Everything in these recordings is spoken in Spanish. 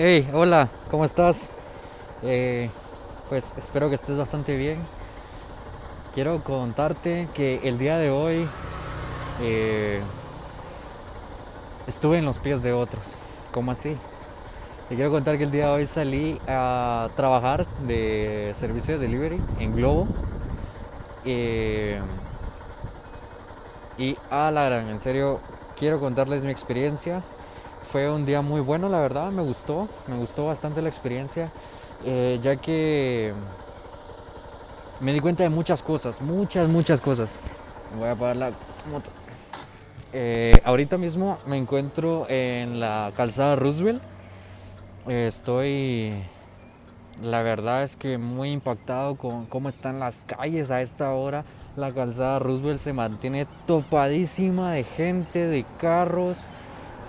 Hey, hola, ¿cómo estás? Eh, pues espero que estés bastante bien. Quiero contarte que el día de hoy eh, estuve en los pies de otros. ¿Cómo así? Te quiero contar que el día de hoy salí a trabajar de servicio de delivery en Globo. Eh, y a la gran, en serio, quiero contarles mi experiencia. Fue un día muy bueno, la verdad, me gustó, me gustó bastante la experiencia, eh, ya que me di cuenta de muchas cosas, muchas, muchas cosas. Voy a apagar la moto. Eh, ahorita mismo me encuentro en la calzada Roosevelt. estoy, la verdad es que muy impactado con cómo están las calles a esta hora. La calzada Roosevelt se mantiene topadísima de gente, de carros.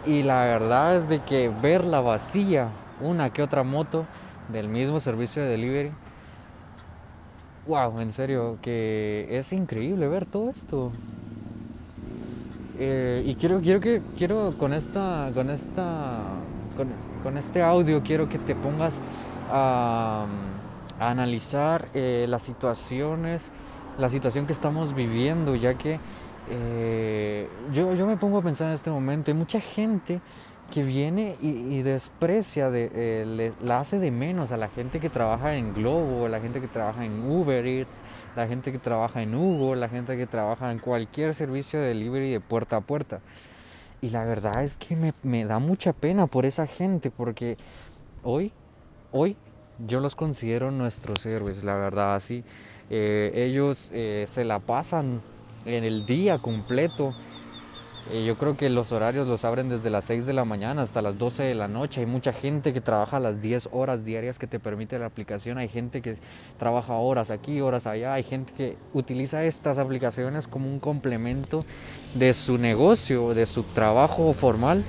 Y la verdad es de que verla vacía, una que otra moto del mismo servicio de delivery. Wow, en serio, que es increíble ver todo esto. Eh, y quiero, quiero que, quiero con esta, con esta, con, este audio quiero que te pongas a, analizar eh, las situaciones, la situación que estamos viviendo, ya que eh, yo, yo, me pongo a pensar en este momento, hay mucha gente que viene y, desprecia, de, eh, la hace de menos a la gente que trabaja en Globo, la gente que trabaja en Uber Eats, la gente que trabaja en Hugo, la gente que trabaja en cualquier servicio de delivery de puerta a puerta. Y la verdad es que me, me da mucha pena por esa gente, porque hoy, hoy yo los considero nuestros héroes, la verdad, así. Eh, ellos se la pasan en el día completo. Eh, yo creo que los horarios los abren desde las 6 de la mañana hasta las 12 de la noche. Hay mucha gente que trabaja las 10 horas diarias que te permite la aplicación. Hay gente que trabaja horas aquí, horas allá. Hay gente que utiliza estas aplicaciones como un complemento de su negocio, de su trabajo formal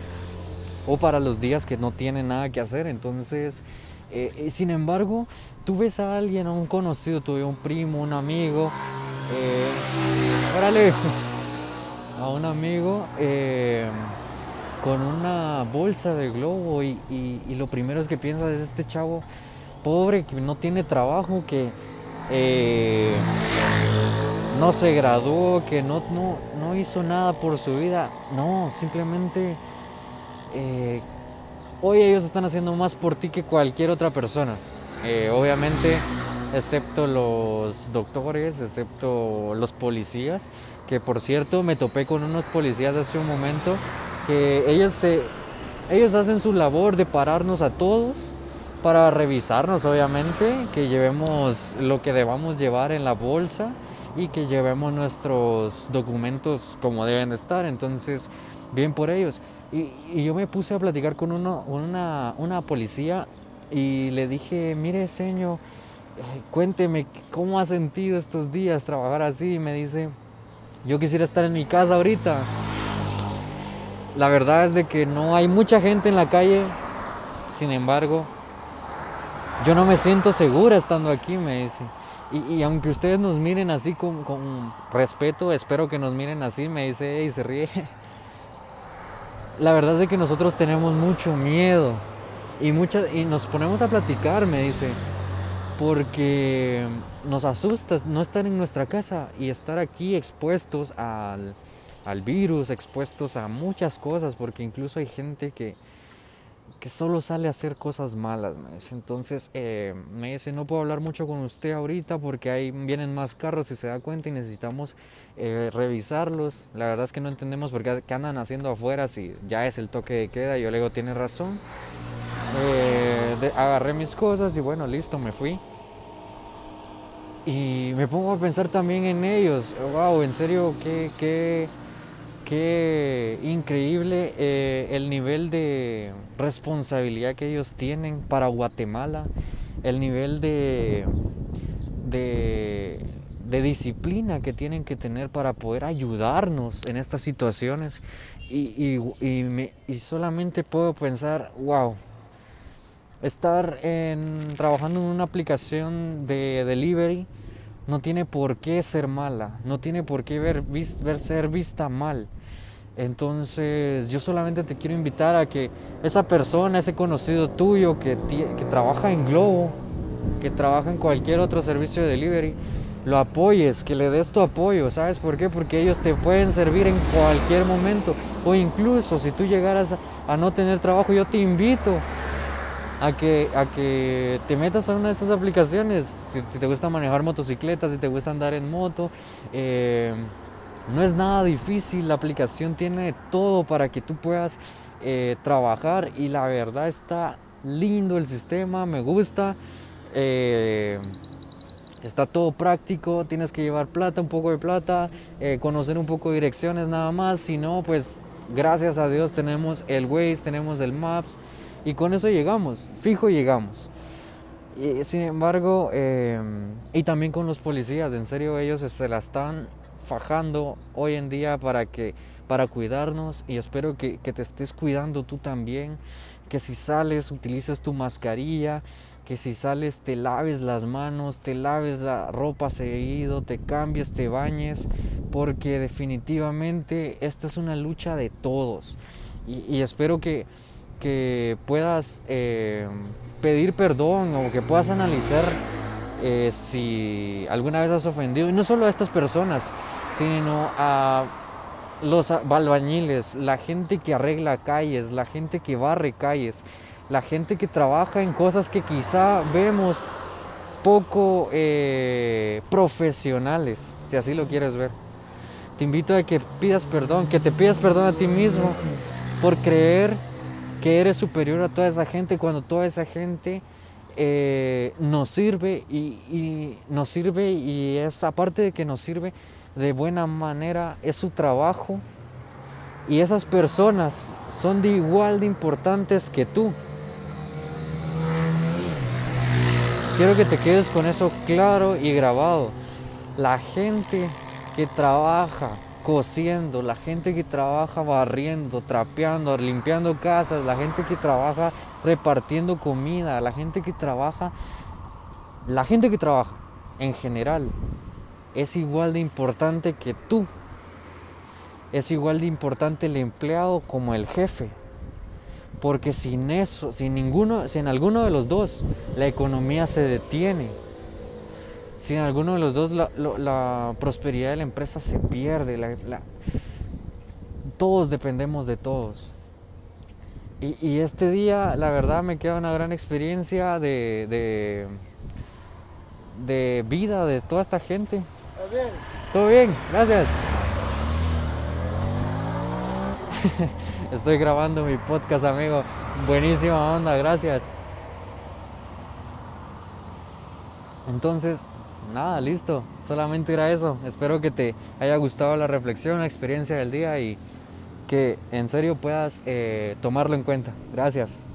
o para los días que no tienen nada que hacer. Entonces, eh, eh, sin embargo, tú ves a alguien, a un conocido, tuve un primo, un amigo, a un amigo eh, con una bolsa de globo y, lo primero es que piensas es este chavo pobre que no tiene trabajo, que eh, no se graduó, que no, no, no, hizo nada por su vida. No, simplemente eh, hoy ellos están haciendo más por ti que cualquier otra persona. obviamente excepto los doctores, excepto los policías, que por cierto me topé con unos policías hace un momento, que ellos, se, ellos hacen su labor de pararnos a todos para revisarnos obviamente, que llevemos lo que debamos llevar en la bolsa y que llevemos nuestros documentos como deben de estar, entonces bien por ellos. Y, yo me puse a platicar con uno, una, una policía y le dije, mire señor, cuénteme cómo ha sentido estos días trabajar así. Me dice, yo quisiera estar en mi casa ahorita. La verdad es de que no hay mucha gente en la calle. Sin embargo, yo no me siento segura estando aquí, me dice. Y, aunque ustedes nos miren así con, con, respeto, espero que nos miren así, me dice y se ríe. La verdad es de que nosotros tenemos mucho miedo y, y nos ponemos a platicar, me dice porque nos asusta no estar en nuestra casa y estar aquí expuestos al, virus, expuestos a muchas cosas, porque incluso hay gente que, que solo sale a hacer cosas malas. Entonces eh, me dice, no puedo hablar mucho con usted ahorita porque ahí vienen más carros y se da cuenta y necesitamos eh, revisarlos. La verdad es que no entendemos por qué, andan haciendo afuera si ya es el toque de queda. Yo le digo, tiene razón. Eh, agarré mis cosas y bueno, listo, me fui. Y me pongo a pensar también en ellos. Wow, en serio, qué, qué, qué increíble eh, el nivel de responsabilidad que ellos tienen para Guatemala, el nivel de, de, disciplina que tienen que tener para poder ayudarnos en estas situaciones. Y, y, y solamente puedo pensar, wow, estar en, trabajando en una aplicación de delivery no tiene por qué ser mala, no tiene por qué ver, ser vista mal. Entonces yo solamente te quiero invitar a que esa persona, ese conocido tuyo que, que trabaja en Globo, que trabaja en cualquier otro servicio de delivery, lo apoyes, que le des tu apoyo, ¿sabes por qué? Porque ellos te pueden servir en cualquier momento o incluso si tú llegaras a, no tener trabajo, yo te invito a que, a que te metas a una de estas aplicaciones, si, te gusta manejar motocicletas, si te gusta andar en moto, eh, no es nada difícil, la aplicación tiene todo para que tú puedas eh, trabajar y la verdad está lindo el sistema, me gusta. Eh, Está todo práctico, tienes que llevar plata, un poco de plata, conocer un poco de direcciones nada más. Si no, pues gracias a Dios tenemos el Waze, tenemos el Maps y con eso llegamos, fijo llegamos. Sin embargo, em, y también con los policías, en serio ellos se la están fajando hoy en día para que para cuidarnos y espero que, que te estés cuidando tú también, que si sales utilices tu mascarilla, que si sales te laves las manos, te laves la ropa seguido, te cambies, te bañes, porque definitivamente esta es una lucha de todos. Y, espero que, que puedas eh, pedir perdón o que puedas analizar eh, si alguna vez has ofendido, y no solo a estas personas, sino a los albañiles, la gente que arregla calles, la gente que barre calles, la gente que trabaja en cosas que quizá vemos poco eh, profesionales, si así lo quieres ver. Te invito a que pidas perdón, que te pidas perdón a ti mismo por creer que eres superior a toda esa gente cuando toda esa gente eh, nos sirve y, y, nos sirve y es aparte de que nos sirve de buena manera, es su trabajo y esas personas son de igual de importantes que tú. Quiero que te quedes con eso claro y grabado. La gente que trabaja cosiendo, la gente que trabaja barriendo, trapeando, limpiando casas, la gente que trabaja repartiendo comida, la gente que trabaja, la gente que trabaja en general es igual de importante que tú. Es igual de importante el empleado como el jefe. Porque sin eso, sin ninguno, sin alguno de los dos, la economía se detiene. Sin alguno de los dos, la, prosperidad de la empresa se pierde. todos dependemos de todos. Y, este día, la verdad, me queda una gran experiencia de, de, de vida de toda esta gente. ¿Todo bien? Todo bien, gracias. Estoy grabando mi podcast, amigo. Buenísima onda, gracias. Entonces, nada, listo. Solamente era eso. Espero que te haya gustado la reflexión, la experiencia del día y que en serio puedas eh, tomarlo en cuenta. Gracias.